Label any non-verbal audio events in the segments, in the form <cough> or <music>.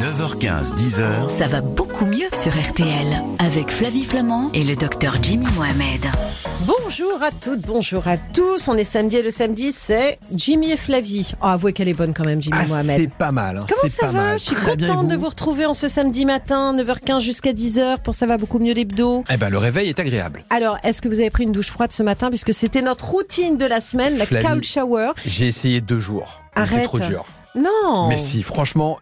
9h15, 10h. Ça va beaucoup mieux sur RTL avec Flavie Flamand et le docteur Jimmy Mohamed. Bonjour à toutes, bonjour à tous. On est samedi et le samedi, c'est Jimmy et Flavie. Oh, avouez qu'elle est bonne quand même, Jimmy Ah, Mohamed. c'est pas mal. hein, Comment ça pas va mal. Je suis Très contente de vous retrouver en ce samedi matin, 9h15 jusqu'à 10h pour Ça va beaucoup mieux l'hebdo. Eh ben, le réveil est agréable. Alors, est-ce que vous avez pris une douche froide ce matin puisque c'était notre routine de la semaine, la Flavie. cold shower J'ai essayé deux jours. mais C'est Arrête. trop dur. Non Mais si, franchement,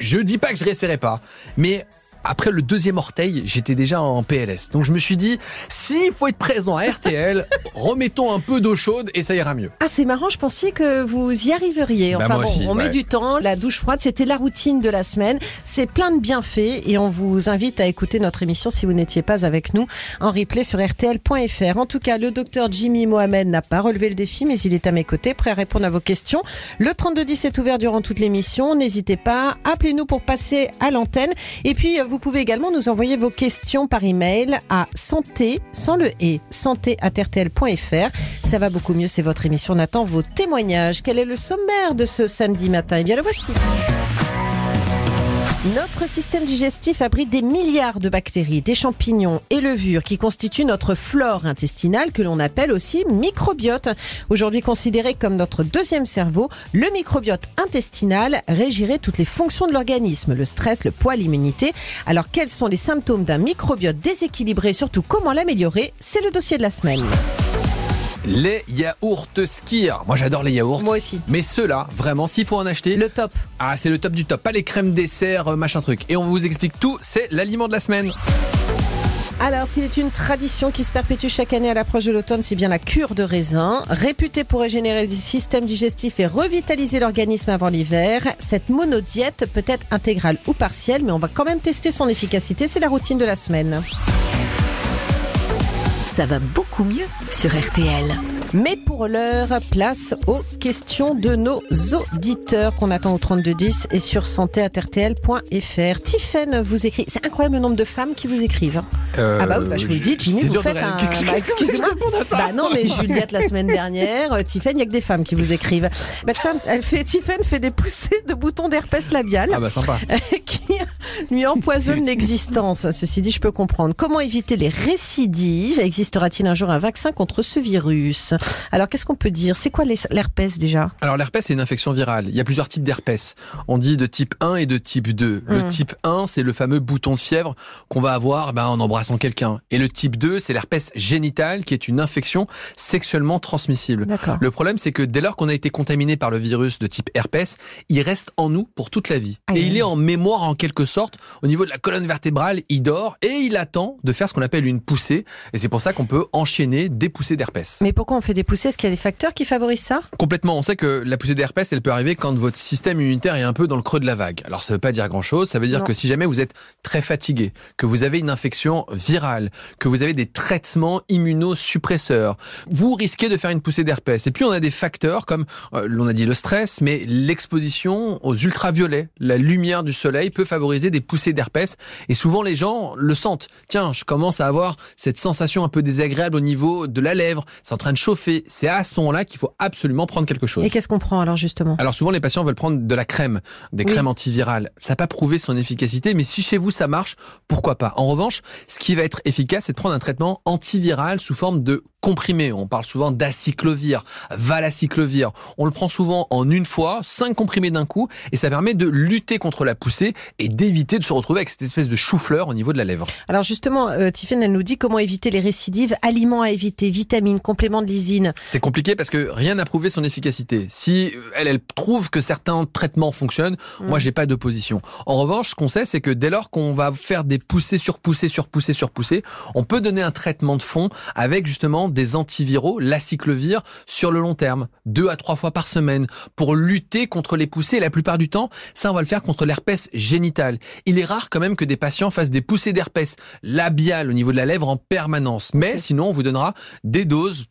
je dis pas que je réessayerai pas, mais après le deuxième orteil, j'étais déjà en PLS. Donc je me suis dit, s'il faut être présent à RTL, <laughs> remettons un peu d'eau chaude et ça ira mieux. Ah, c'est marrant, je pensais que vous y arriveriez. Bah, Enfin moi bon, aussi, on met ouais. du temps. La douche froide, c'était la routine de la semaine. C'est plein de bienfaits et on vous invite à écouter notre émission si vous n'étiez pas avec nous en replay sur RTL.fr. En tout cas, le docteur Jimmy Mohamed n'a pas relevé le défi, mais il est à mes côtés, prêt à répondre à vos questions. Le 3210 est ouvert durant toute l'émission. N'hésitez pas, appelez-nous pour passer à l'antenne. Et puis, euh, vous pouvez également nous envoyer vos questions par email à santé, sans le et, santé. Ça va beaucoup mieux, c'est votre émission. On vos témoignages. Quel est le sommaire de ce samedi matin? Eh bien, le voici. Notre système digestif abrite des milliards de bactéries, des champignons et levures qui constituent notre flore intestinale que l'on appelle aussi microbiote. Aujourd'hui considéré comme notre deuxième cerveau, le microbiote intestinal régirait toutes les fonctions de l'organisme, le stress, le poids, l'immunité. Alors quels sont les symptômes d'un microbiote déséquilibré? Surtout comment l'améliorer? C'est le dossier de la semaine. Les yaourts skir. Moi j'adore les yaourts. Moi aussi. Mais ceux-là, vraiment, s'il faut en acheter, Le top. ah, c'est le top du top. Pas les crèmes dessert, euh, machin truc. Et on vous explique tout, c'est l'aliment de la semaine. Alors, s'il est une tradition qui se perpétue chaque année à l'approche de l'automne, c'est bien la cure de raisin. Réputée pour régénérer le système digestif et revitaliser l'organisme avant l'hiver, cette monodiète peut être intégrale ou partielle, mais on va quand même tester son efficacité. C'est la routine de la semaine. Ça va beaucoup mieux sur RTL. Mais pour l'heure, place aux questions de nos auditeurs qu'on attend au 3210 et sur santé.rtl.fr. Tiffen vous écrit. C'est incroyable le nombre de femmes qui vous écrivent. ah bah oui, bah je vous le dis, Jimmy, Euh, vous faites un... Bah, excusez-moi. Bah non, mais Juliette la semaine dernière, euh, Tiffen, il y a que des femmes qui vous écrivent. Bah tiens, elle fait, Tiffen fait des poussées de boutons d'herpès labial Ah bah sympa. <laughs> qui lui empoisonne l'existence. Ceci dit, je peux comprendre. Comment éviter les récidives? Existera-t-il un jour un vaccin contre ce virus? Alors, qu'est-ce qu'on peut dire? C'est quoi l'herpès déjà? Alors l'herpès c'est une infection virale. Il y a plusieurs types d'herpès. On dit de type 1 et de type 2. Le Mm. type 1 c'est le fameux bouton de fièvre qu'on va avoir ben, en embrassant quelqu'un. Et le type 2 c'est l'herpès génital qui est une infection sexuellement transmissible. Le problème c'est que dès lors qu'on a été contaminé par le virus de type herpès, il reste en nous pour toute la vie. Et il est en mémoire en quelque sorte au niveau de la colonne vertébrale, il dort et il attend de faire ce qu'on appelle une poussée. Et c'est pour ça qu'on peut enchaîner des poussées d'herpès. Mais pourquoi on fait des poussées Est-ce qu'il y a des facteurs qui favorisent ça? Complètement. On sait que la poussée d'herpès, elle peut arriver quand votre système immunitaire est un peu dans le creux de la vague. Alors ça veut pas dire grand-chose. Ça veut dire Non. que si jamais vous êtes très fatigué, que vous avez une infection virale, que vous avez des traitements immunosuppresseurs, vous risquez de faire une poussée d'herpès. Et puis on a des facteurs comme, euh, l'on a dit le stress, mais l'exposition aux ultraviolets, la lumière du soleil peut favoriser des poussées d'herpès. Et souvent les gens le sentent. Tiens, je commence à avoir cette sensation un peu désagréable au niveau de la lèvre. C'est en train de chauffer. C'est à ce moment-là qu'il faut absolument prendre quelque chose. Et qu'est-ce qu'on prend alors justement? Alors souvent les patients veulent prendre de la crème, des Oui. crèmes antivirales. Ça n'a pas prouvé son efficacité, mais si chez vous ça marche, pourquoi pas? En revanche, ce qui va être efficace, c'est de prendre un traitement antiviral sous forme de comprimé. On parle souvent d'acyclovir, valacyclovir. On le prend souvent en une fois, cinq comprimés d'un coup, et ça permet de lutter contre la poussée et d'éviter de se retrouver avec cette espèce de chou-fleur au niveau de la lèvre. Alors justement, euh, Tiffen, elle nous dit comment éviter les récidives, aliments à éviter, vitamines, compléments de C'est compliqué parce que rien n'a prouvé son efficacité. Si elle, elle trouve que certains traitements fonctionnent, moi j'ai pas d'opposition. En revanche, ce qu'on sait, c'est que dès lors qu'on va faire des poussées sur poussées sur poussées sur poussées, on peut donner un traitement de fond avec justement des antiviraux, l'acyclovir, sur le long terme, deux à trois fois par semaine, pour lutter contre les poussées. La plupart du temps, ça on va le faire contre l'herpès génital. Il est rare quand même que des patients fassent des poussées d'herpès labiales au niveau de la lèvre en permanence. Mais sinon, on vous donnera des doses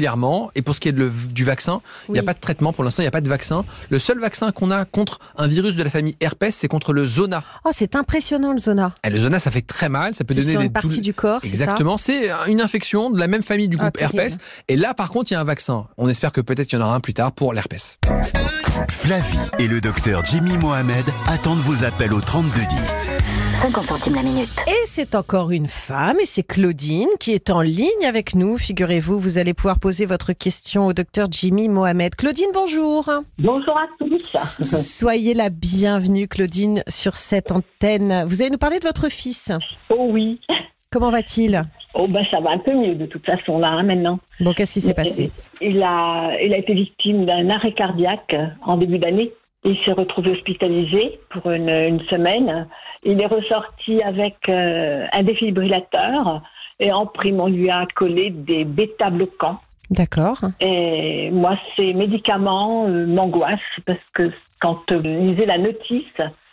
régulièrement. Et pour ce qui est de le- du vaccin, il n'y a pas de traitement. Pour l'instant, il n'y a pas de vaccin. Le seul vaccin qu'on a contre un virus de la famille herpès, c'est contre le zona. Oh, c'est impressionnant le zona. Et le zona, ça fait très mal. Ça peut C'est donner sur des une partie du corps, Exactement. C'est une infection de la même famille du Ah, groupe terrible. herpès. Et là, par contre, il y a un vaccin. On espère que peut-être qu'il y en aura un plus tard pour l'herpès. Flavie et le docteur Jimmy Mohamed attendent vos appels au 3210. 50 centimes la minute. Et c'est encore une femme, et c'est Claudine qui est en ligne avec nous. Figurez-vous, vous allez pouvoir poser votre question au docteur Jimmy Mohamed. Claudine, bonjour. Bonjour à tous. Soyez la bienvenue, Claudine, sur cette antenne. Vous allez nous parler de votre fils. Oh oui. Comment va-t-il? Oh ben ça va un peu mieux de toute façon là hein, maintenant. Bon, qu'est-ce qui s'est passé? Il a, il a été victime d'un arrêt cardiaque en début d'année. Il s'est retrouvé hospitalisé pour une, une semaine. Il est ressorti avec euh, un défibrillateur et en prime on lui a collé des bêta-bloquants. D'accord. Et moi ces médicaments euh, m'angoissent parce que quand euh, lisez la notice,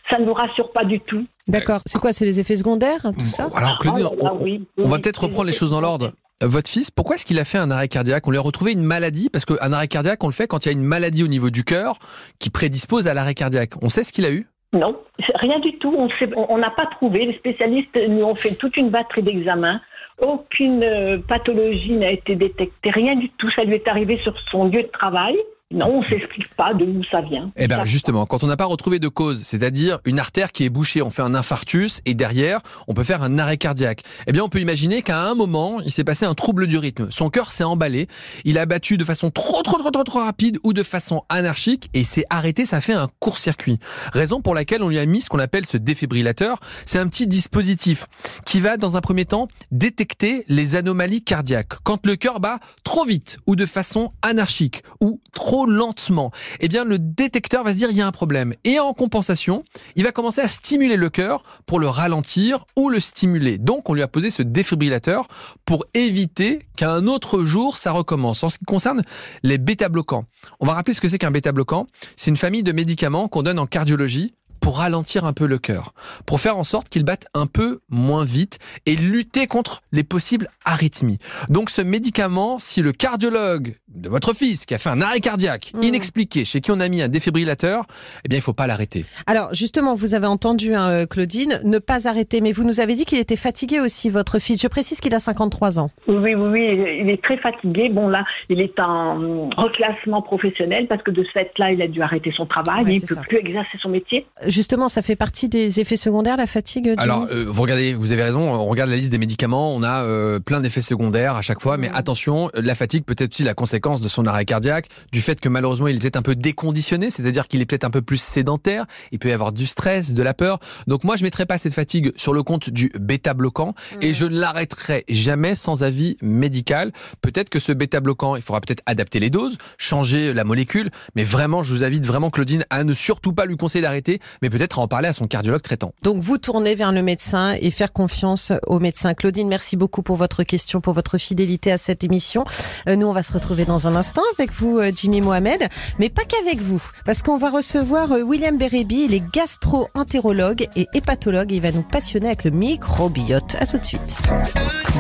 ça ne nous rassure pas du tout. D'accord. C'est quoi C'est les effets secondaires, tout ça? Alors, Claudine, Ah, là, on, oui, on va peut-être reprendre les choses dans l'ordre. Votre fils, pourquoi est-ce qu'il a fait un arrêt cardiaque? On lui a retrouvé une maladie? Parce qu'un arrêt cardiaque, on le fait quand il y a une maladie au niveau du cœur qui prédispose à l'arrêt cardiaque. On sait ce qu'il a eu? Non, rien du tout. On n'a pas trouvé. Les spécialistes nous ont fait toute une batterie d'examens. Aucune euh, pathologie n'a été détectée. Rien du tout. Ça lui est arrivé sur son lieu de travail. Non, on s'explique pas d'où ça vient. Eh bien justement, quand on n'a pas retrouvé de cause, c'est-à-dire une artère qui est bouchée, on fait un infarctus et derrière, on peut faire un arrêt cardiaque. Eh bien, on peut imaginer qu'à un moment, il s'est passé un trouble du rythme. Son cœur s'est emballé, il a battu de façon trop trop trop trop trop rapide ou de façon anarchique et s'est arrêté, ça fait un court-circuit. Raison pour laquelle on lui a mis ce qu'on appelle ce défibrillateur. C'est un petit dispositif qui va dans un premier temps détecter les anomalies cardiaques. Quand le cœur bat trop vite ou de façon anarchique ou trop lentement, eh bien le détecteur va se dire il y a un problème. Et en compensation, il va commencer à stimuler le cœur pour le ralentir ou le stimuler. Donc on lui a posé ce défibrillateur pour éviter qu'à un autre jour ça recommence. En ce qui concerne les bêta-bloquants, on va rappeler ce que c'est qu'un bêta-bloquant. C'est une famille de médicaments qu'on donne en cardiologie pour ralentir un peu le cœur, pour faire en sorte qu'il batte un peu moins vite et lutter contre les possibles arythmies. Donc ce médicament, si le cardiologue de votre fils qui a fait un arrêt cardiaque Mm. inexpliqué, chez qui on a mis un défibrillateur, eh bien il faut pas l'arrêter. Alors, justement, vous avez entendu, hein, euh, Claudine, ne pas arrêter, mais vous nous avez dit qu'il était fatigué aussi, votre fils. Je précise qu'il a 53 ans. Oui, oui, oui, il est très fatigué. Bon, là, il est en reclassement professionnel parce que de ce fait-là, il a dû arrêter son travail. Ouais, il ne peut ça. plus exercer son métier. Justement, ça fait partie des effets secondaires, la fatigue, Jimmy Alors, euh, vous regardez, vous avez raison, on regarde la liste des médicaments, on a euh, plein d'effets secondaires à chaque fois, mais attention, la fatigue peut être aussi la conséquence de son arrêt cardiaque, du fait que malheureusement il est peut-être un peu déconditionné, c'est-à-dire qu'il est peut-être un peu plus sédentaire, il peut y avoir du stress, de la peur. Donc moi je mettrai pas cette fatigue sur le compte du bêta-bloquant et je ne l'arrêterai jamais sans avis médical. Peut-être que ce bêta-bloquant, il faudra peut-être adapter les doses, changer la molécule, mais vraiment je vous invite vraiment Claudine à ne surtout pas lui conseiller d'arrêter, mais peut-être à en parler à son cardiologue traitant. Donc vous tournez vers le médecin et faire confiance au médecin. Claudine, merci beaucoup pour votre question, pour votre fidélité à cette émission. Euh, nous, on va se retrouver dans un instant avec vous, euh, Jimmy Mohamed, mais pas qu'avec vous, parce qu'on va recevoir euh, William Bérébi, il est gastro-entérologue et hépatologue, et il va nous passionner avec le microbiote. À tout de suite.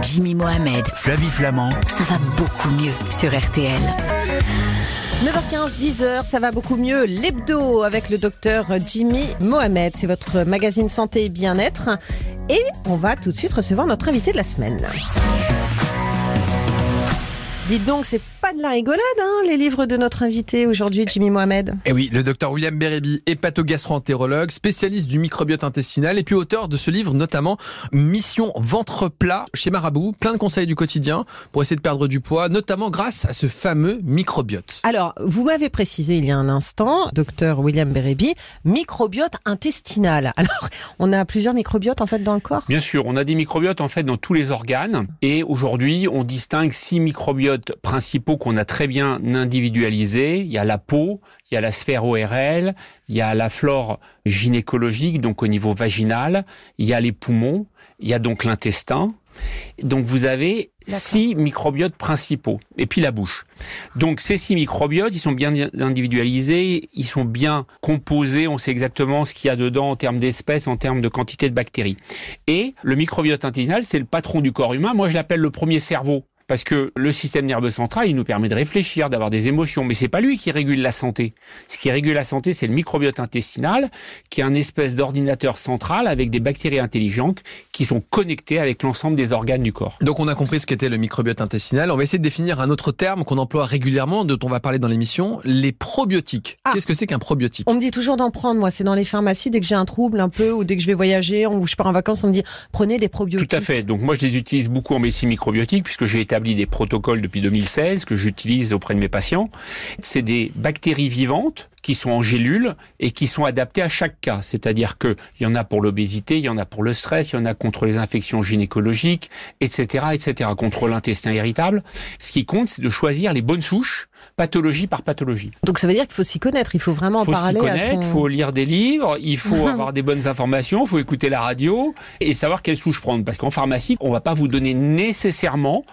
Jimmy Mohamed, Flavie Flamand, ça va beaucoup mieux sur RTL. 9h15, 10h, ça va beaucoup mieux. L'hebdo avec le docteur Jimmy Mohamed. C'est votre magazine santé et bien-être. Et on va tout de suite recevoir notre invité de la semaine. Dites donc, c'est de la rigolade, hein, les livres de notre invité aujourd'hui, Jimmy Mohamed. Et Eh oui, le docteur William Bérébi, hépatogastro-entérologue, spécialiste du microbiote intestinal et puis auteur de ce livre notamment Mission ventre plat chez Marabout, plein de conseils du quotidien pour essayer de perdre du poids, notamment grâce à ce fameux microbiote. Alors, vous m'avez précisé il y a un instant, docteur William Bérébi, microbiote intestinal. <laughs> Alors, on a plusieurs microbiotes en fait dans le corps? Bien sûr, on a des microbiotes en fait dans tous les organes et aujourd'hui on distingue six microbiotes principaux qu'on a très bien individualisés. Il y a la peau, il y a la sphère ORL, il y a la flore gynécologique donc au niveau vaginal, il y a les poumons, il y a donc l'intestin. Donc vous avez six microbiotes principaux et puis la bouche. Donc ces six microbiotes, ils sont bien individualisés, ils sont bien composés, on sait exactement ce qu'il y a dedans en termes d'espèces, en termes de quantité de bactéries. Et le microbiote intestinal, c'est le patron du corps humain. Moi, je l'appelle le premier cerveau. Parce que le système nerveux central, il nous permet de réfléchir, d'avoir des émotions, mais c'est pas lui qui régule la santé. Ce qui régule la santé, c'est le microbiote intestinal, qui est un espèce d'ordinateur central avec des bactéries intelligentes qui sont connectées avec l'ensemble des organes du corps. Donc on a compris ce qu'était le microbiote intestinal. On va essayer de définir un autre terme qu'on emploie régulièrement, dont on va parler dans l'émission, les probiotiques. Ah. Qu'est-ce que c'est qu'un probiotique? On me dit toujours d'en prendre, moi. C'est dans les pharmacies, dès que j'ai un trouble un peu, ou dès que je vais voyager, ou je pars en vacances, on me dit prenez des probiotiques. Tout à fait. Donc moi, je les utilise beaucoup en médecine microbiotique puisque j'ai établi des protocoles depuis 2016 que j'utilise auprès de mes patients. C'est des bactéries vivantes qui sont en gélules et qui sont adaptées à chaque cas. C'est-à-dire qu'il y en a pour l'obésité, il y en a pour le stress, il y en a contre les infections gynécologiques, etc., etc., contre l'intestin irritable. Ce qui compte, c'est de choisir les bonnes souches, pathologie par pathologie. Donc ça veut dire qu'il faut s'y connaître, il faut vraiment Il faut en s'y parler à connaître, il son... faut lire des livres, il faut <laughs> avoir des bonnes informations, il faut écouter la radio et savoir quelle souche prendre. Parce qu'en pharmacie, on va pas vous donner nécessairement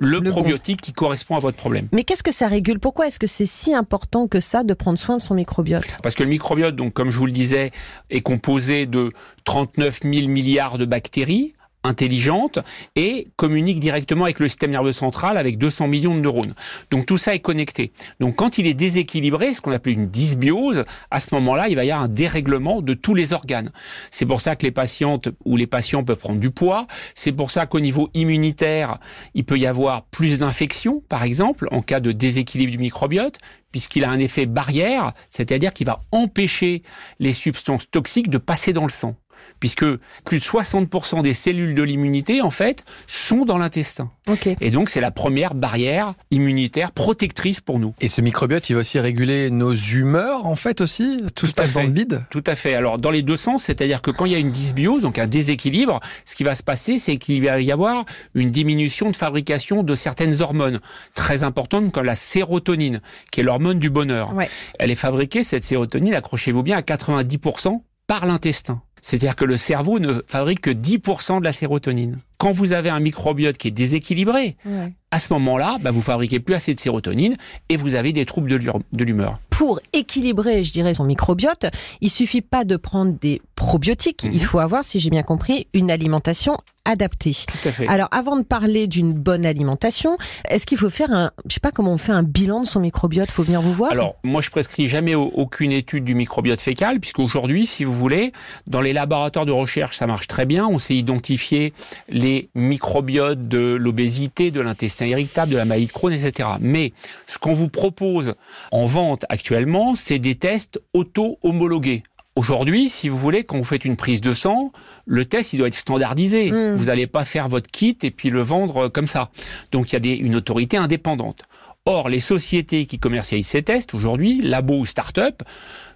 le, Le bon. probiotique qui correspond à votre problème. Mais qu'est-ce que ça régule? Pourquoi est-ce que c'est si important que ça de prendre soin de son microbiote? Parce que le microbiote, donc comme je vous le disais, est composé de 39 000 milliards de bactéries intelligentes et communique directement avec le système nerveux central avec 200 millions de neurones. Donc tout ça est connecté. Donc quand il est déséquilibré, ce qu'on appelle une dysbiose, à ce moment-là, il va y avoir un dérèglement de tous les organes. C'est pour ça que les patientes ou les patients peuvent prendre du poids. C'est pour ça qu'au niveau immunitaire, il peut y avoir plus d'infections, par exemple, en cas de déséquilibre du microbiote puisqu'il a un effet barrière, c'est-à-dire qu'il va empêcher les substances toxiques de passer dans le sang puisque plus de 60% des cellules de l'immunité, en fait, sont dans l'intestin. Ok. Et donc, c'est la première barrière immunitaire protectrice pour nous. Et ce microbiote, il va aussi réguler nos humeurs, en fait, aussi Tout, se Tout à passe dans fait. le bide Tout à fait. Alors, dans les deux sens, c'est-à-dire que quand il y a une dysbiose, donc un déséquilibre, ce qui va se passer, c'est qu'il va y avoir une diminution de fabrication de certaines hormones, très importantes comme la sérotonine, qui est l'hormone du bonheur. Ouais. Elle est fabriquée, cette sérotonine, accrochez-vous bien, à 90% par l'intestin. C'est-à-dire que le cerveau ne fabrique que 10% de la sérotonine. Quand vous avez un microbiote qui est déséquilibré, Ouais. à ce moment-là, bah, vous fabriquez plus assez de sérotonine et vous avez des troubles de l'humeur. Pour équilibrer, je dirais, son microbiote, il suffit pas de prendre des probiotiques. Mhm. Il faut avoir, si j'ai bien compris, une alimentation adaptée. Tout à fait. Alors, avant de parler d'une bonne alimentation, est-ce qu'il faut faire un, je sais pas comment on fait un bilan de son microbiote? Faut venir vous voir. Alors, moi, je prescris jamais au- aucune étude du microbiote fécal, puisqu'aujourd'hui, si vous voulez, dans les laboratoires de recherche, ça marche très bien. On sait identifier les microbiotes de l'obésité, de l'intestin irritable, de la maladie de Crohn, etc. Mais ce qu'on vous propose en vente actuellement, c'est des tests auto-homologués. Aujourd'hui, si vous voulez, quand vous faites une prise de sang, le test, il doit être standardisé. Mm. Vous n'allez pas faire votre kit et puis le vendre comme ça. Donc, il y a des, une autorité indépendante. Or, les sociétés qui commercialisent ces tests, aujourd'hui, labos ou start-up,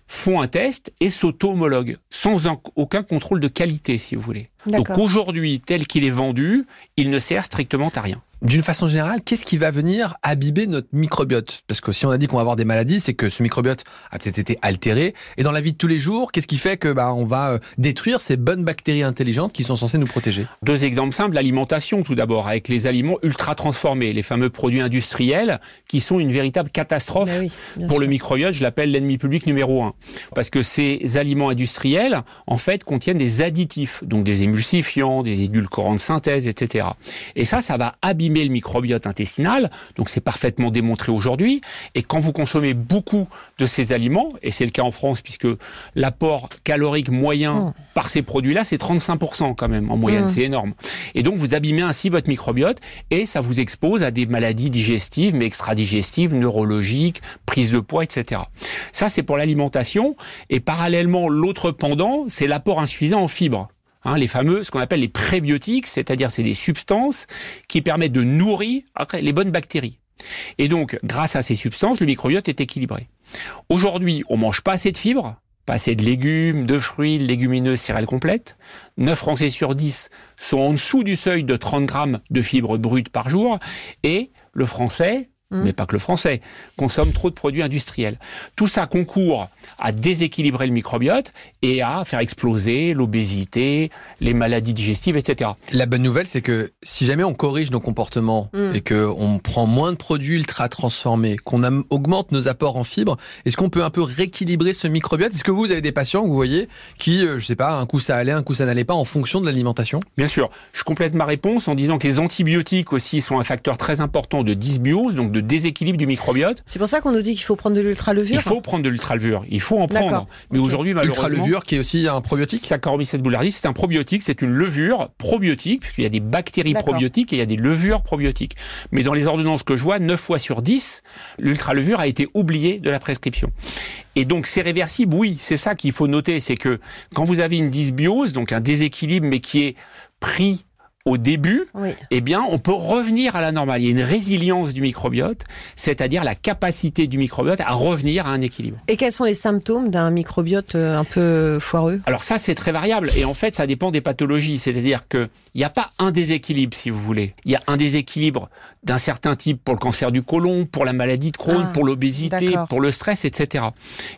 font un test et s'auto-homologuent, sans aucun contrôle de qualité, si vous voulez. Donc aujourd'hui, tel qu'il est vendu, il ne sert strictement à rien. D'une façon générale, qu'est-ce qui va venir abîmer notre microbiote? Parce que si on a dit qu'on va avoir des maladies, c'est que ce microbiote a peut-être été altéré. Et dans la vie de tous les jours, qu'est-ce qui fait que bah, on va euh, détruire ces bonnes bactéries intelligentes qui sont censées nous protéger? Deux exemples simples, l'alimentation tout d'abord, avec les aliments ultra transformés, les fameux produits industriels, qui sont une véritable catastrophe oui, bien Pour sûr. le microbiote, je l'appelle l'ennemi public numéro un. Parce que ces aliments industriels, en fait, contiennent des additifs, donc des émulsifiants, des édulcorants de synthèse, etc. Et ça, ça va abîmer le microbiote intestinal. Donc c'est parfaitement démontré aujourd'hui. Et quand vous consommez beaucoup de ces aliments, et c'est le cas en France, puisque l'apport calorique moyen Mm. par ces produits-là, c'est 35% quand même, en moyenne, Mm. c'est énorme. Et donc vous abîmez ainsi votre microbiote, et ça vous expose à des maladies digestives, mais extra-digestives, neurologiques, prise de poids, etc. Ça, c'est pour l'alimentation. Et parallèlement, l'autre pendant, c'est l'apport insuffisant en fibres. Hein, les fameux, ce qu'on appelle les prébiotiques, c'est-à-dire c'est des substances qui permettent de nourrir les bonnes bactéries. Et donc, grâce à ces substances, le microbiote est équilibré. Aujourd'hui, on mange pas assez de fibres, pas assez de légumes, de fruits, de légumineuses, céréales complètes. 9 Français sur 10 sont en dessous du seuil de 30 grammes de fibres brutes par jour. Et le Français Mmh. mais pas que le français, consomme trop de produits industriels. Tout ça concourt à déséquilibrer le microbiote et à faire exploser l'obésité, les maladies digestives, etc. La bonne nouvelle, c'est que si jamais on corrige nos comportements Mm. et qu'on prend moins de produits ultra transformés, qu'on augmente nos apports en fibres, est-ce qu'on peut un peu rééquilibrer ce microbiote? Est-ce que vous avez des patients, que vous voyez, qui, euh, je sais pas, un coup ça allait, un coup ça n'allait pas en fonction de l'alimentation? Bien sûr, je complète ma réponse en disant que les antibiotiques aussi sont un facteur très important de dysbiose, donc de déséquilibre du microbiote. C'est pour ça qu'on nous dit qu'il faut prendre de l'ultra-levure Il faut prendre de l'ultralevure, il faut en prendre. Mais aujourd'hui, malheureusement, Ultra-levure, qui est aussi un probiotique Saccharomyces boulardii, c'est un probiotique, c'est une levure probiotique, puisqu'il y a des bactéries probiotiques et il y a des levures probiotiques. Mais dans les ordonnances que je vois, 9 fois sur 10, l'ultralevure a été oubliée de la prescription. Et donc c'est réversible, oui, c'est ça qu'il faut noter, c'est que quand vous avez une dysbiose, donc un déséquilibre, mais qui est pris au début, Oui. eh bien, on peut revenir à la normale. Il y a une résilience du microbiote, c'est-à-dire la capacité du microbiote à revenir à un équilibre. Et quels sont les symptômes d'un microbiote euh, un peu foireux? Alors ça, c'est très variable et en fait, ça dépend des pathologies. C'est-à-dire que il n'y a pas un déséquilibre, si vous voulez. Il y a un déséquilibre d'un certain type pour le cancer du côlon, pour la maladie de Crohn, Ah, pour l'obésité, pour le stress, etc.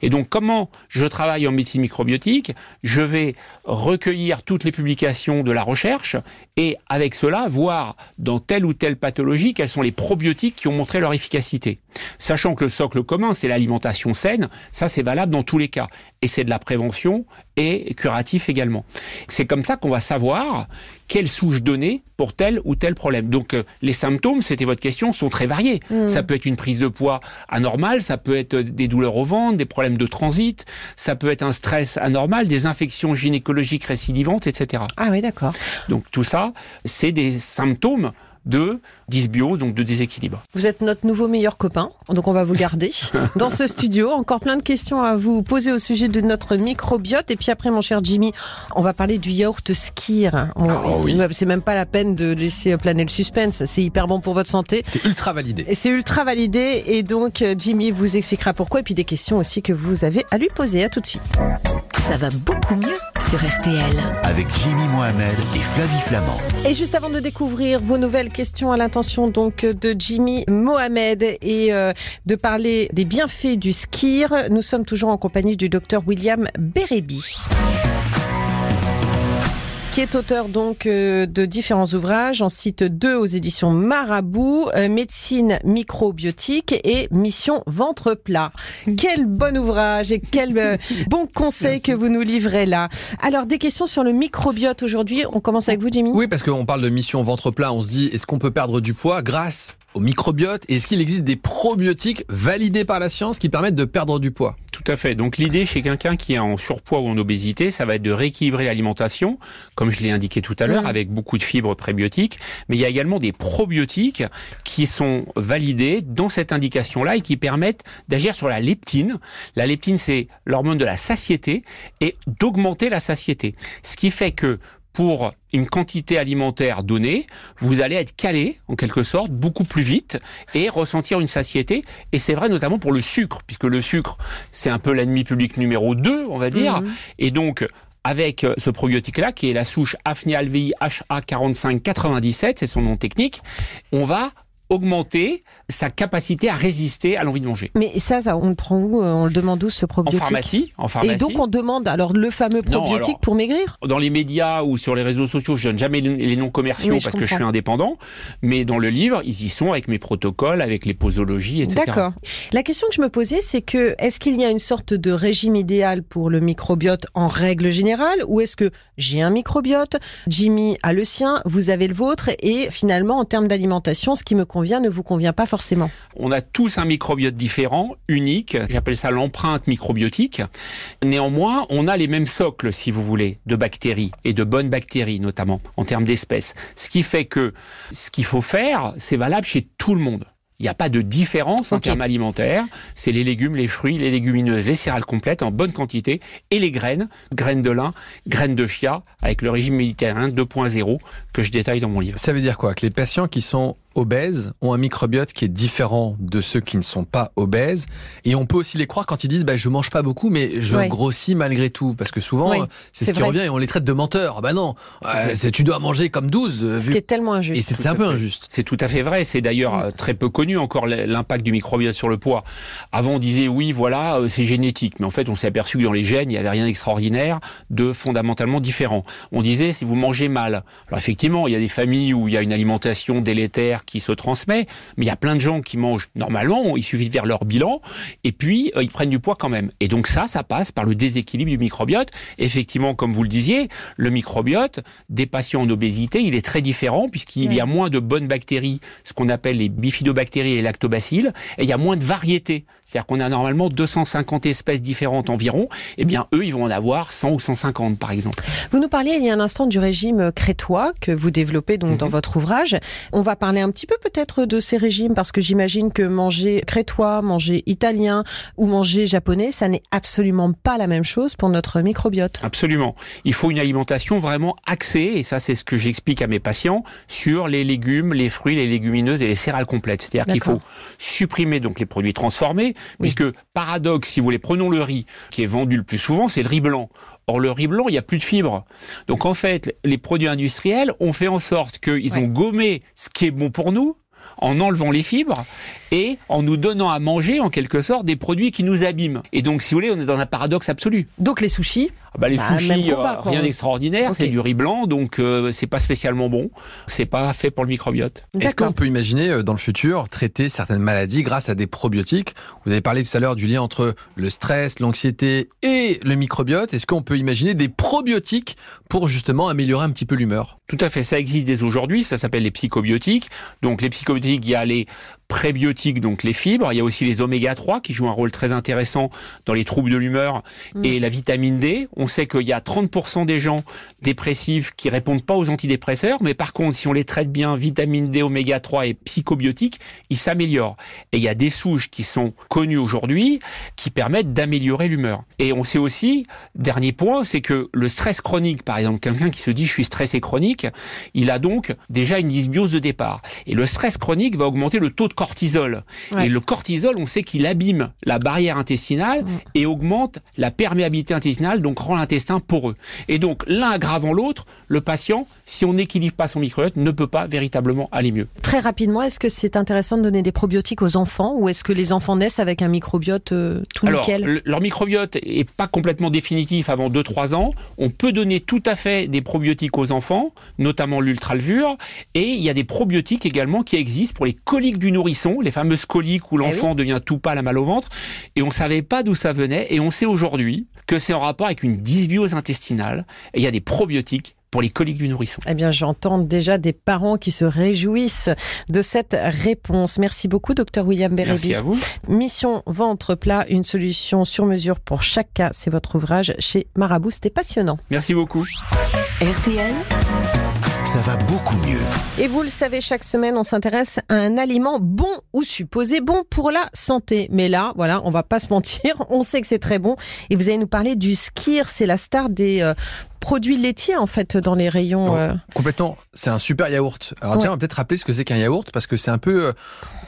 Et donc, comment je travaille en médecine microbiotique? Je vais recueillir toutes les publications de la recherche et avec cela, voir dans telle ou telle pathologie quels sont les probiotiques qui ont montré leur efficacité. Sachant que le socle commun, c'est l'alimentation saine, ça c'est valable dans tous les cas. Et c'est de la prévention et curatif également. C'est comme ça qu'on va savoir quelle souche donner pour tel ou tel problème. Donc euh, les symptômes, c'était votre question, sont très variés. Ça peut être une prise de poids anormale, ça peut être des douleurs au ventre, des problèmes de transit, ça peut être un stress anormal, des infections gynécologiques récidivantes, etc. Ah oui, d'accord. Donc tout ça, c'est des symptômes de dysbiose, donc de déséquilibre. Vous êtes notre nouveau meilleur copain, donc on va vous garder <laughs> dans ce studio. Encore plein de questions à vous poser au sujet de notre microbiote. Et puis après, mon cher Jimmy, on va parler du yaourt Skir. On- Oh oui. C'est même pas la peine de laisser planer le suspense. C'est hyper bon pour votre santé. C'est ultra validé. Et c'est ultra validé. Et donc, euh, Jimmy vous expliquera pourquoi. Et puis des questions aussi que vous avez à lui poser. À tout de suite. Ça va beaucoup mieux sur RTL. Avec Jimmy Mohamed et Flavie Flamand. Et juste avant de découvrir vos nouvelles questions à l'intention donc de Jimmy Mohamed et euh, de parler des bienfaits du skir, nous sommes toujours en compagnie du docteur William Bérébi qui est auteur donc euh, de différents ouvrages. En cite deux aux éditions Marabout, euh, Médecine microbiotique et Mission ventre plat. <laughs> Quel bon ouvrage et quel euh, bon <laughs> conseil que vous nous livrez là. Alors des questions sur le microbiote aujourd'hui. On commence avec vous Jimmy Oui, parce qu'on parle de mission ventre plat, on se dit, est-ce qu'on peut perdre du poids grâce au microbiote? Et Est-ce qu'il existe des probiotiques validés par la science qui permettent de perdre du poids? Tout à fait. Donc l'idée chez quelqu'un qui est en surpoids ou en obésité, ça va être de rééquilibrer l'alimentation, comme je l'ai indiqué tout à l'heure, Mhm. avec beaucoup de fibres prébiotiques. Mais il y a également des probiotiques qui sont validés dans cette indication-là et qui permettent d'agir sur la leptine. La leptine, c'est l'hormone de la satiété et d'augmenter la satiété. Ce qui fait que pour une quantité alimentaire donnée, vous allez être calé, en quelque sorte, beaucoup plus vite et ressentir une satiété. Et c'est vrai notamment pour le sucre, puisque le sucre, c'est un peu l'ennemi public numéro 2, on va dire. Mhm. Et donc, avec euh, ce probiotique-là, qui est la souche Hafnia alvei HA4597, c'est son nom technique, on va augmenter sa capacité à résister à l'envie de manger. Mais ça, ça, on le prend où euh, On le demande où ce En probiotique? pharmacie, en pharmacie. Et donc on demande alors le fameux Non, probiotique alors- pour maigrir? dans les médias ou sur les réseaux sociaux, je donne jamais les noms commerciaux Oui, parce que je suis indépendant, mais dans le livre, ils y sont avec mes protocoles, avec les posologies, etc. D'accord. La question que je me posais, c'est que est-ce qu'il y a une sorte de régime idéal pour le microbiote en règle générale, ou est-ce que j'ai un microbiote, Jimmy a le sien, vous avez le vôtre, et finalement en termes d'alimentation, ce qui me convient ne vous convient pas forcément. On a tous un microbiote différent, unique. J'appelle ça l'empreinte microbiotique. Néanmoins, on a les mêmes socles, si vous voulez, de bactéries et de bonnes bactéries, notamment en termes d'espèces. Ce qui fait que ce qu'il faut faire, c'est valable chez tout le monde. Il n'y a pas de différence en termes alimentaires. C'est les légumes, les fruits, les légumineuses, les céréales complètes en bonne quantité et les graines, graines de lin, graines de chia avec le régime méditerranéen 2.0 que je détaille dans mon livre. Ça veut dire quoi? Que les patients qui sont obèses ont un microbiote qui est différent de ceux qui ne sont pas obèses. Et on peut aussi les croire quand ils disent bah, je mange pas beaucoup, mais je Ouais. grossis malgré tout. Parce que souvent, Oui, c'est ce qui vrai. revient et on les traite de menteurs. Bah non, euh, c'est- tu dois manger comme 12. euh, Ce vu- qui est tellement Et injuste. c'est Tout c'est un à peu fait. injuste. C'est tout à fait vrai. C'est d'ailleurs Mm. euh, très peu connu encore l'impact du microbiote sur le poids. Avant, on disait oui, voilà, euh, c'est génétique. Mais en fait, on s'est aperçu que dans les gènes, il n'y avait rien d'extraordinaire, de fondamentalement différent. On disait si vous mangez mal. Alors effectivement, il y a des familles où il y a une alimentation délétère qui se transmet, mais il y a plein de gens qui mangent normalement. Il suffit de faire leur bilan et puis euh, ils prennent du poids quand même. Et donc ça, ça passe par le déséquilibre du microbiote. Effectivement, comme vous le disiez, le microbiote des patients en obésité, il est très différent puisqu'il y a moins de bonnes bactéries, ce qu'on appelle les bifidobactéries et les lactobacilles, et il y a moins de variété. C'est-à-dire qu'on a normalement 250 espèces différentes environ, et bien eux, ils vont en avoir 100 ou 150 par exemple. Vous nous parliez il y a un instant du régime crétois que vous développez donc dans Mhm. votre ouvrage. On va parler un petit peu peut-être de ces régimes parce que j'imagine que manger crétois, manger italien ou manger japonais, ça n'est absolument pas la même chose pour notre microbiote. Absolument. Il faut une alimentation vraiment axée, et ça c'est ce que j'explique à mes patients, sur les légumes, les fruits, les légumineuses et les céréales complètes. C'est-à-dire qu'il faut supprimer donc les produits transformés, puisque paradoxe, si vous voulez, prenons le riz qui est vendu le plus souvent, c'est le riz blanc. Or le riz blanc, il n'y a plus de fibres. Donc en fait, les produits industriels ont fait en sorte qu'ils Ouais. ont gommé ce qui est bon pour nous en enlevant les fibres et en nous donnant à manger en quelque sorte des produits qui nous abîment. Et donc si vous voulez, on est dans un paradoxe absolu. Donc les sushis, Ah bah, les Bah, sushis, même combat, euh, rien d'extraordinaire, c'est du riz blanc, donc euh, c'est pas spécialement bon. C'est pas fait pour le microbiote. Est-ce qu'on peut imaginer euh, dans le futur traiter certaines maladies grâce à des probiotiques? Vous avez parlé tout à l'heure du lien entre le stress, l'anxiété et le microbiote. Est-ce qu'on peut imaginer des probiotiques pour justement améliorer un petit peu l'humeur? Tout à fait, ça existe dès aujourd'hui, ça s'appelle les psychobiotiques. Donc les psychobiotiques, il y a les prébiotiques, donc les fibres, il y a aussi les oméga 3 qui jouent un rôle très intéressant dans les troubles de l'humeur et la vitamine D. On sait qu'il y a 30% des gens dépressifs qui répondent pas aux antidépresseurs, mais par contre, si on les traite bien, vitamine D, oméga 3 et psychobiotiques, ils s'améliorent. Et il y a des souches qui sont connues aujourd'hui qui permettent d'améliorer l'humeur. Et on sait aussi, dernier point, c'est que le stress chronique, par exemple, quelqu'un qui se dit je suis stressé chronique, il a donc déjà une dysbiose de départ. Et le stress chronique va augmenter le taux de cortisol. Ouais. Et le cortisol, on sait qu'il abîme la barrière intestinale et augmente la perméabilité intestinale, donc rend l'intestin poreux. Et donc, l'un aggravant l'autre, le patient, si on n'équilibre pas son microbiote, ne peut pas véritablement aller mieux. Très rapidement, est-ce que c'est intéressant de donner des probiotiques aux enfants ou est-ce que les enfants naissent avec un microbiote euh, tout Alors, nickel le- leur microbiote est pas complètement définitif avant 2-3 ans. On peut donner tout à fait des probiotiques aux enfants, notamment l'ultralvure. Et il y a des probiotiques également qui existent pour les coliques du nourrisson, les fameuses coliques où l'enfant devient tout pâle à mal au ventre. Et on savait pas d'où ça venait. Et on sait aujourd'hui que c'est en rapport avec une dysbiose intestinale. Et il y a des probiotiques pour les coliques du nourrisson. Eh bien, j'entends déjà des parents qui se réjouissent de cette réponse. Merci beaucoup, docteur William Merci Bérébis. à vous. Mission ventre plat, une solution sur mesure pour chaque cas. C'est votre ouvrage chez Marabout. C'était passionnant. Merci beaucoup. RTL, Ça va beaucoup mieux. Et vous le savez, chaque semaine, on s'intéresse à un aliment bon ou supposé bon pour la santé. Mais là, voilà, on va pas se mentir, <laughs> on sait que c'est très bon. Et vous allez nous parler du skir, c'est la star des euh, produits laitiers en fait dans les rayons. Oh. euh. Complètement. C'est un super yaourt. Alors Ouais. tiens, on va peut-être rappeler ce que c'est qu'un yaourt parce que c'est un peu euh,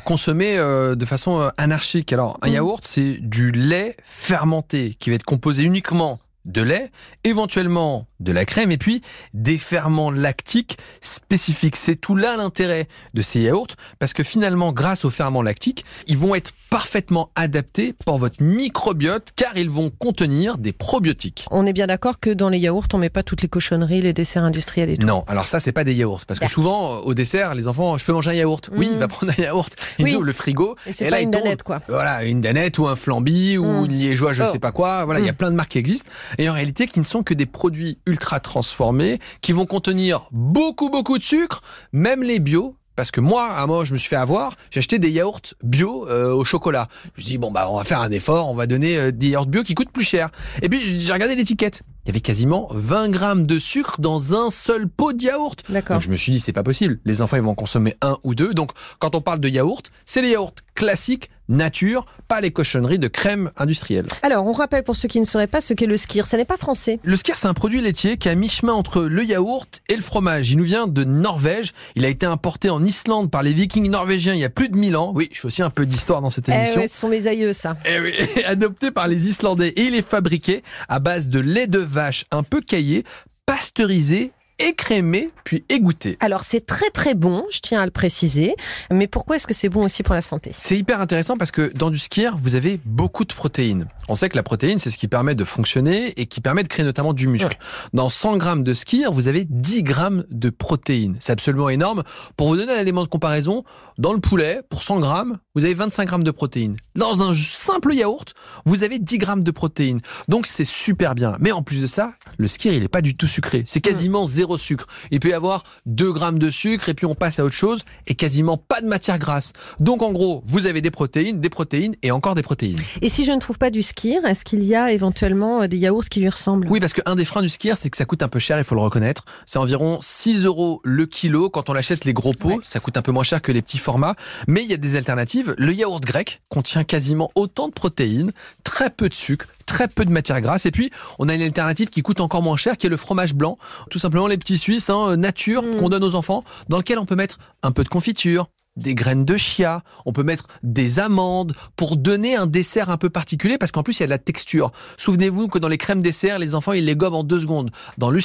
consommé euh, de façon euh, anarchique. Alors un Mhm. yaourt, c'est du lait fermenté qui va être composé uniquement de lait, éventuellement de la crème et puis des ferments lactiques spécifiques. C'est tout là l'intérêt de ces yaourts parce que finalement, grâce aux ferments lactiques, ils vont être parfaitement adaptés pour votre microbiote car ils vont contenir des probiotiques. On est bien d'accord que dans les yaourts, on met pas toutes les cochonneries, les desserts industriels et tout. Non, alors ça c'est pas des yaourts parce que souvent euh, au dessert les enfants je peux manger un yaourt. Oui, il va prendre un yaourt, il Oui. ouvre le frigo Et c'est là une il danette quoi. Voilà, une danette ou un flamby ou Mm. une liégeoise, je Oh. sais pas quoi. Voilà, il y a Mm. plein de marques qui existent et en réalité qui ne sont que des produits ultra transformés qui vont contenir beaucoup beaucoup de sucre, même les bio. Parce que moi, à moi, je me suis fait avoir. J'ai acheté des yaourts bio euh, au chocolat. Je dis bon bah on va faire un effort, on va donner euh, des yaourts bio qui coûtent plus cher. Et puis j'ai regardé l'étiquette. Il y avait quasiment 20 grammes de sucre dans un seul pot de yaourt. D'accord. Donc je me suis dit, c'est pas possible. Les enfants, ils vont en consommer un ou deux. Donc quand on parle de yaourt, c'est les yaourts classiques, nature, pas les cochonneries de crème industrielle. Alors, on rappelle pour ceux qui ne sauraient pas ce qu'est le skir. Ça n'est pas français. Le skyr, c'est un produit laitier qui est à mi-chemin entre le yaourt et le fromage. Il nous vient de Norvège. Il a été importé en Islande par les vikings norvégiens il y a plus de 1000 ans. Oui, je fais aussi un peu d'histoire dans cette Eh émission. ouais, ce sont mes aïeux, ça. Eh oui, <laughs> adopté par les Islandais et il est fabriqué à base de lait de vache un peu caillé, pasteurisé, écrémé, puis égoutté. Alors, c'est très très bon, je tiens à le préciser. Mais pourquoi est-ce que c'est bon aussi pour la santé? C'est hyper intéressant parce que dans du skier, vous avez beaucoup de protéines. On sait que la protéine, c'est ce qui permet de fonctionner et qui permet de créer notamment du muscle. Dans 100 grammes de skier, vous avez 10 grammes de protéines. C'est absolument énorme. Pour vous donner un élément de comparaison, dans le poulet, pour 100 grammes, vous avez 25 grammes de protéines. Dans un simple yaourt, vous avez 10 grammes de protéines. Donc c'est super bien. Mais en plus de ça, le skier, il est pas du tout sucré. C'est quasiment zéro sucre. Il peut y avoir 2 grammes de sucre et puis on passe à autre chose et quasiment pas de matière grasse. Donc en gros, vous avez des protéines, des protéines et encore des protéines. Et si je ne trouve pas du skir, est-ce qu'il y a éventuellement euh, des yaourts qui lui ressemblent? Oui, parce qu'un des freins du skier, c'est que ça coûte un peu cher, il faut le reconnaître. C'est environ 6 euros le kilo quand on achète les gros pots. Ouais. Ça coûte un peu moins cher que les petits formats. Mais il y a des alternatives. Le yaourt grec contient quasiment autant de protéines, très peu de sucre, très peu de matière grasse. Et puis, on a une alternative qui coûte encore moins cher, qui est le fromage blanc. Tout simplement les petits Suisses, hein, nature, Mm. qu'on donne aux enfants, dans lequel on peut mettre un peu de confiture, des graines de chia, on peut mettre des amandes pour donner un dessert un peu particulier parce qu'en plus il y a de la texture. Souvenez-vous que dans les crèmes dessert, les enfants ils les gobent en deux secondes. Dans le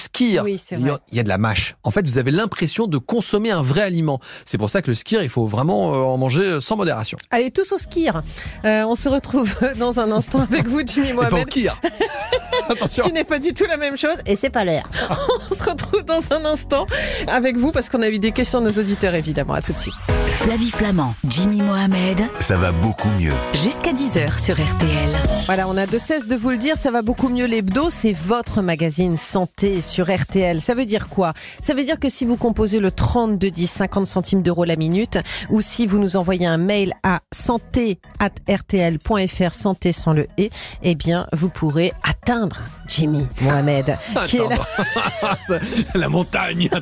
Oui, c'est il y, a, vrai. il y a de la mâche. En fait, vous avez l'impression de consommer un vrai aliment. C'est pour ça que le skier, il faut vraiment euh, en manger sans modération. Allez, tous au skir. Euh, on se retrouve <laughs> dans un instant avec vous, Jimmy Et pas au Mohamed. <laughs> Ce qui n'est pas du tout la même chose et c'est pas l'air. <laughs> On se retrouve dans un instant avec vous parce qu'on a eu des questions de nos auditeurs évidemment. À tout de suite. Flavie Flamand, Jimmy Mohamed, Ça va beaucoup mieux. jusqu'à 10h sur RTL. Voilà, on a de cesse de vous le dire, ça va beaucoup mieux l'hebdo, c'est votre magazine santé sur RTL. Ça veut dire quoi? Ça veut dire que si vous composez le 32 10 50 centimes d'euros la minute ou si vous nous envoyez un mail à santé@rtl.fr santé sans le et, eh bien vous pourrez atteindre Jimmy Mohamed <laughs> qui est là <laughs> la montagne. <laughs>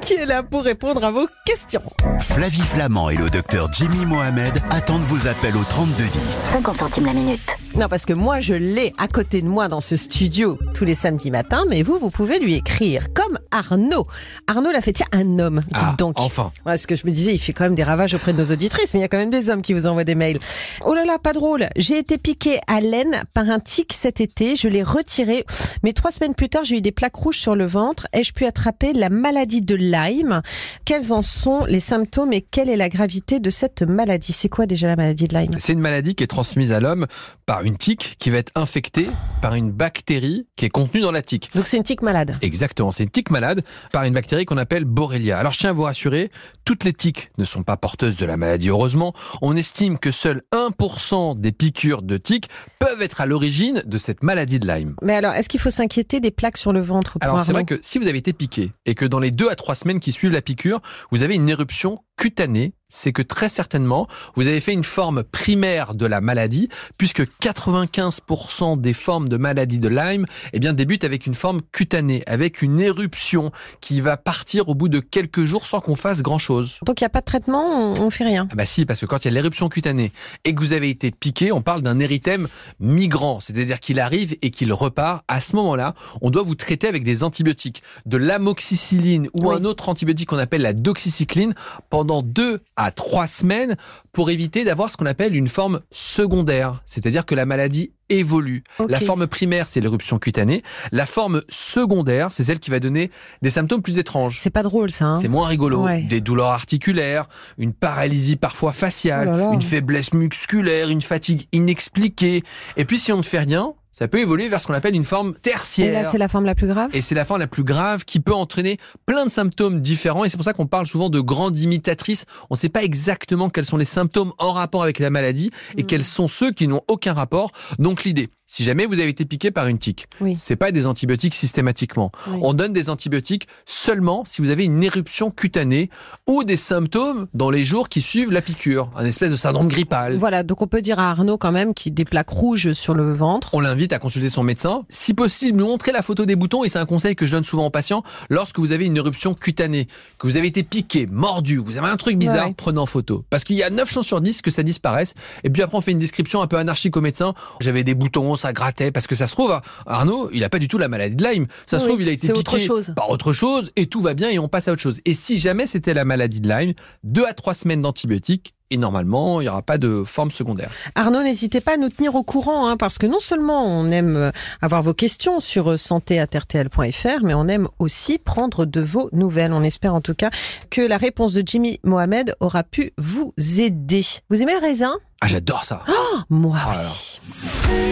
Qui est là pour répondre à vos questions. Flavie Flamand et le docteur Jimmy Mohamed attendent vos appels au 3210. 50 centimes la minute. Non, parce que moi, je l'ai à côté de moi dans ce studio tous les samedis matins, mais vous, vous pouvez lui écrire. Comme Arnaud. Arnaud l'a fait, tiens, un homme, dites Ah, donc. enfin. Ouais, ce que je me disais, il fait quand même des ravages auprès de nos auditrices, mais il y a quand même des hommes qui vous envoient des mails. Oh là là, pas drôle. J'ai été piqué à laine par un tic cet été. Je l'ai retiré. Mais trois semaines plus tard, j'ai eu des plaques rouges sur le ventre. Ai-je pu attraper la maladie de Lyme? Quels en sont les symptômes et quelle est la gravité de cette maladie? C'est quoi déjà la maladie de Lyme? C'est une maladie qui est transmise à l'homme par une tique qui va être infectée par une bactérie qui est contenue dans la tique. Donc c'est une tique malade. Exactement, c'est une tique malade par une bactérie qu'on appelle Borrelia. Alors je tiens à vous rassurer, toutes les tiques ne sont pas porteuses de la maladie, heureusement. On estime que seul 1% des piqûres de tiques peuvent être à l'origine de cette maladie de Lyme. Mais alors, est-ce qu'il faut s'inquiéter des plaques sur le ventre pour Alors c'est vrai que si vous avez été piqué et que dans les deux à trois semaines qui suivent la piqûre, vous avez une éruption production cutanée, c'est que très certainement vous avez fait une forme primaire de la maladie, puisque 95% des formes de maladie de Lyme eh bien, débutent avec une forme cutanée, avec une éruption qui va partir au bout de quelques jours sans qu'on fasse grand-chose. Donc il n'y a pas de traitement, on, on fait rien. Ah bah si, parce que quand il y a l'éruption cutanée et que vous avez été piqué, on parle d'un érythème migrant, c'est-à-dire qu'il arrive et qu'il repart. À ce moment-là, on doit vous traiter avec des antibiotiques, de l'amoxicilline ou Oui. un autre antibiotique qu'on appelle la doxycycline pendant deux à trois semaines pour éviter d'avoir ce qu'on appelle une forme secondaire, c'est-à-dire que la maladie évolue. La forme primaire, c'est l'éruption cutanée. La forme secondaire, c'est celle qui va donner des symptômes plus étranges. C'est pas drôle ça. hein C'est moins rigolo. Ouais. Des douleurs articulaires, une paralysie parfois faciale, Oh là là. une faiblesse musculaire, une fatigue inexpliquée. Et puis si on ne fait rien, ça peut évoluer vers ce qu'on appelle une forme Et là, tertiaire. c'est la forme la plus grave? Et c'est la forme la plus grave qui peut entraîner plein de symptômes différents. Et c'est pour ça qu'on parle souvent de grandes imitatrices. On ne sait pas exactement quels sont les symptômes en rapport avec la maladie et Mm. quels sont ceux qui n'ont aucun rapport. Donc l'idée, si jamais vous avez été piqué par une tique, Oui. c'est pas des antibiotiques systématiquement. Oui. On donne des antibiotiques seulement si vous avez une éruption cutanée ou des symptômes dans les jours qui suivent la piqûre, un espèce de syndrome grippal. Voilà, donc on peut dire à Arnaud quand même qu'il a des plaques rouges sur le ventre. On l'invite invite à consulter son médecin. Si possible, nous montrer la photo des boutons et c'est un conseil que je donne souvent aux patients lorsque vous avez une éruption cutanée, que vous avez été piqué, mordu, vous avez un truc bizarre, Ouais. prenez en photo. Parce qu'il y a 9 chances sur 10 que ça disparaisse. Et puis après, on fait une description un peu anarchique au médecin. J'avais des boutons, ça grattait, parce que ça se trouve, Arnaud, il a pas du tout la maladie de Lyme. Ça se trouve, il a été piqué autre chose. par autre chose et tout va bien et on passe à autre chose. Et si jamais c'était la maladie de Lyme, 2 à 3 semaines d'antibiotiques et normalement, il n'y aura pas de forme secondaire. Arnaud, n'hésitez pas à nous tenir au courant, hein, parce que non seulement on aime euh, avoir vos questions sur euh, santé.rtl.fr, mais on aime aussi prendre de vos nouvelles. On espère en tout cas que la réponse de Jimmy Mohamed aura pu vous aider. Vous aimez le raisin? Ah, j'adore ça. Moi Oh là aussi.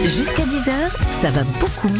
Jusqu'à 10h, ça va beaucoup mieux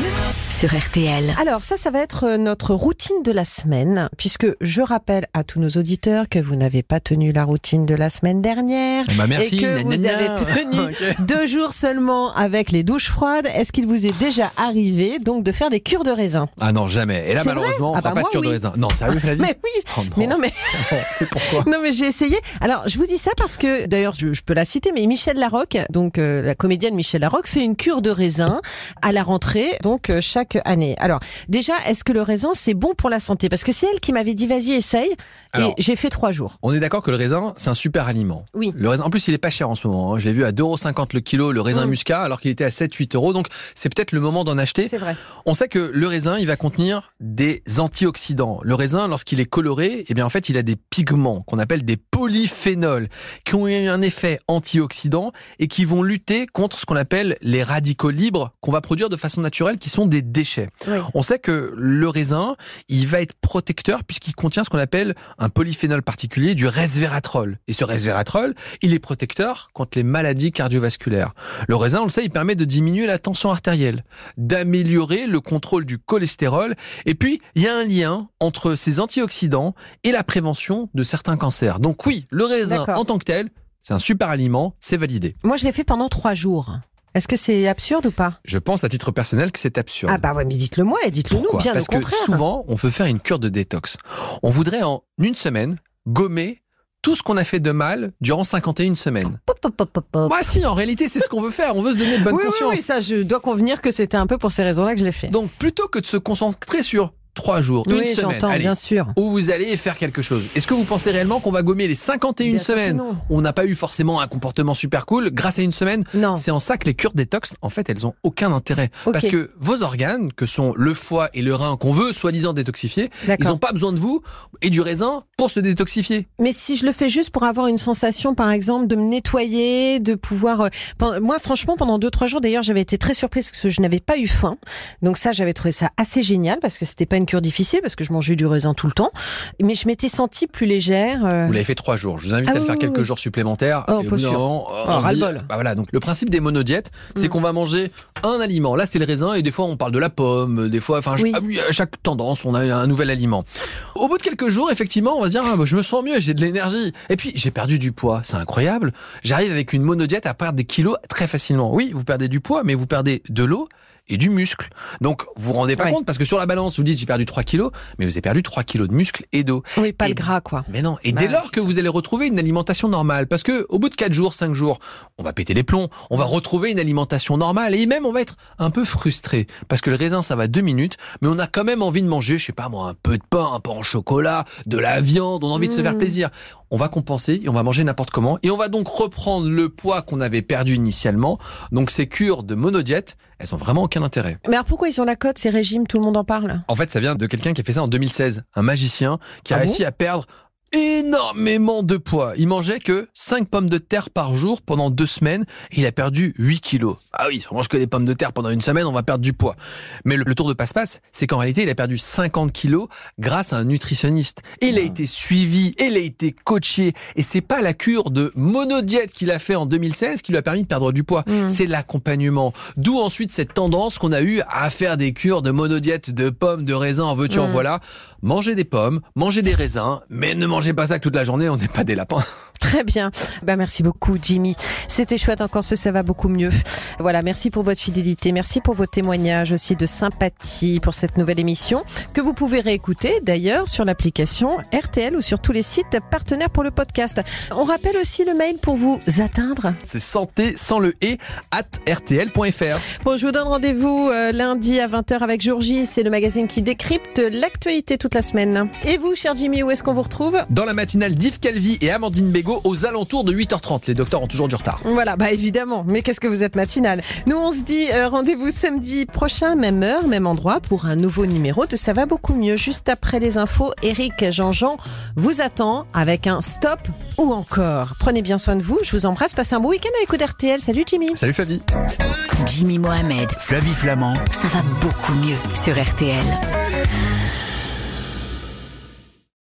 sur RTL. Alors ça, ça va être euh, notre routine de la semaine, puisque je rappelle à tous nos auditeurs que vous n'avez pas tenu la routine de la semaine dernière. Bah, merci. Et que vous avez tenu <laughs> deux jours seulement avec les douches froides. Est-ce qu'il vous est déjà arrivé donc de faire des cures de raisin? Ah non, jamais. Et là, malheureusement, on Ah fera bah pas moi, de cure de raisin. Non, sérieux, Flavie <laughs> Mais oui, Oh non. mais non mais <laughs> Pourquoi? Non mais j'ai essayé. Alors je vous dis ça parce que d'ailleurs je, je peux la citer, mais Michel Larocque, donc euh, la comédienne Michel Larocque, fait une cure de raisin à la rentrée, donc euh, chaque année. Alors déjà, est-ce que le raisin c'est bon pour la santé? Parce que c'est elle qui m'avait dit vas-y essaye, Alors. et j'ai fait trois jours. On est d'accord que le raisin, c'est un super aliment. Oui. Le raisin, en plus, il est pas cher en ce moment. hein. Je l'ai vu à 2,50€ le kilo, le raisin Mm. muscat, alors qu'il était à 7-8 euros. Donc, c'est peut-être le moment d'en acheter. C'est vrai. On sait que le raisin, il va contenir des antioxydants. Le raisin, lorsqu'il est coloré, eh bien, en fait, il a des pigments qu'on appelle des polyphénols, qui ont eu un effet antioxydant et qui vont lutter contre ce qu'on appelle les radicaux libres qu'on va produire de façon naturelle, qui sont des déchets. Oui. On sait que le raisin, il va être protecteur puisqu'il contient ce qu'on appelle un polyphénol particulier du resveratrol. Et ce resveratrol, il est protecteur contre les maladies cardiovasculaires. Le raisin, on le sait, il permet de diminuer la tension artérielle, d'améliorer le contrôle du cholestérol. Et puis, il y a un lien entre ces antioxydants et la prévention de certains cancers. Donc oui, le raisin en tant que tel, c'est un super aliment, c'est validé. Moi je l'ai fait pendant trois jours. Est-ce que c'est absurde ou pas Je pense à titre personnel que c'est absurde. Ah bah ouais, mais dites-le moi et dites-le nous, bien Parce au que contraire. souvent, on veut faire une cure de détox. On voudrait en une semaine gommer tout ce qu'on a fait de mal durant 51 semaines. Pop, pop, pop, pop, pop. Moi, si, en réalité, c'est ce qu'on veut faire. On veut se donner de bonne oui, oui, conscience. oui, ça, je dois convenir que c'était un peu pour ces raisons-là que je l'ai fait. Donc, plutôt que de se concentrer sur trois jours, oui, une semaine, allez, bien sûr. où vous allez faire quelque chose. Est-ce que vous pensez réellement qu'on va gommer les 51 Bien semaines non. où on n'a pas eu forcément un comportement super cool grâce à une semaine Non. C'est en ça que les cures détox, en fait, elles ont aucun intérêt. Parce que vos organes, que sont le foie et le rein qu'on veut soi-disant détoxifier, ils n'ont pas besoin de vous et du raisin pour se détoxifier. Mais si je le fais juste pour avoir une sensation, par exemple, de me nettoyer, de pouvoir. euh, Moi, franchement, pendant deux trois jours, d'ailleurs, j'avais été très surprise parce que je n'avais pas eu faim. Donc ça, j'avais trouvé ça assez génial parce que c'était pas une cure difficile parce que je mangeais du raisin tout le temps. Mais je m'étais sentie plus légère. euh, Vous l'avez fait trois jours. Je vous invite Ah à le faire oui, quelques oui. jours supplémentaires. Oh, Et pas d'un sûr. moment, Oh, dit- bah voilà. Donc le principe des monodiètes, c'est Mm. qu'on va manger un aliment. Là, c'est le raisin et des fois on parle de la pomme. Des fois, enfin, ah à chaque tendance, on a un nouvel aliment. Au bout de quelques jours, effectivement, on va se dire, ah, bah, je me sens mieux, j'ai de l'énergie. Et puis j'ai perdu du poids, c'est incroyable. J'arrive avec une monodiète à perdre des kilos très facilement. Oui, vous perdez du poids, mais vous perdez de l'eau et du muscle. Donc vous vous rendez pas Ouais. compte parce que sur la balance vous dites j'ai perdu 3 kilos, mais vous avez perdu 3 kilos de muscle et d'eau. Oui, pas Et- le gras, quoi. Mais non. Et Bah, dès lors c'est que vous allez retrouver une alimentation normale, parce que au bout de 4 jours, 5 jours, on va péter les plombs, on va retrouver une alimentation normale et même on va être un peu frustré parce que le raisin ça va 2 minutes, mais on a quand même envie de manger, je sais pas moi, un peu de pain, un peu en chocolat, de la viande, on a envie de se faire Mm. plaisir. On va compenser et on va manger n'importe comment et on va donc reprendre le poids qu'on avait perdu initialement. Donc ces cures de monodiète, elles ont vraiment aucun intérêt. Mais alors pourquoi ils ont la cote, ces régimes? Tout le monde en parle. En fait, ça vient de quelqu'un qui a fait ça en 2016, un magicien qui a Ah bon? réussi à perdre énormément de poids. Il mangeait que 5 pommes de terre par jour pendant deux semaines et il a perdu 8 kilos. Ah oui, si on mange que des pommes de terre pendant une semaine, on va perdre du poids. Mais le, le tour de passe-passe, c'est qu'en réalité, il a perdu 50 kilos grâce à un nutritionniste. Il a été suivi, il a été coaché. Et c'est pas la cure de monodiète qu'il a fait en 2016 qui lui a permis de perdre du poids. Mm. C'est l'accompagnement. D'où ensuite cette tendance qu'on a eu à faire des cures de monodiète de pommes, de raisins, en veux-tu, en Mm. voilà. Manger des pommes, manger des raisins, mais ne mangez mangez pas ça toute la journée, on n'est pas des lapins. Très bien. Ben, merci beaucoup, Jimmy. C'était chouette encore ce, ça va beaucoup mieux. Voilà, merci pour votre fidélité. Merci pour vos témoignages aussi de sympathie pour cette nouvelle émission que vous pouvez réécouter d'ailleurs sur l'application RTL ou sur tous les sites partenaires pour le podcast. On rappelle aussi le mail pour vous atteindre. C'est santé sans le et at rtl.fr. Bon, je vous donne rendez-vous euh, lundi à 20h avec Jourgie. C'est le magazine qui décrypte l'actualité toute la semaine. Et vous, cher Jimmy, où est-ce qu'on vous retrouve? Dans la matinale d'Yves Calvi et Amandine Bégaud aux alentours de 8h30. Les docteurs ont toujours du retard. Voilà, bah évidemment. Mais qu'est-ce que vous êtes matinal Nous, on se dit euh, rendez-vous samedi prochain, même heure, même endroit, pour un nouveau numéro de Ça va beaucoup mieux. Juste après les infos, Eric Jean-Jean vous attend avec un stop ou encore. Prenez bien soin de vous. Je vous embrasse. Passez un bon week-end à l'écoute RTL. Salut Jimmy. Salut Flavie. Jimmy Mohamed, Flavie Flamand. ça va beaucoup mieux sur RTL.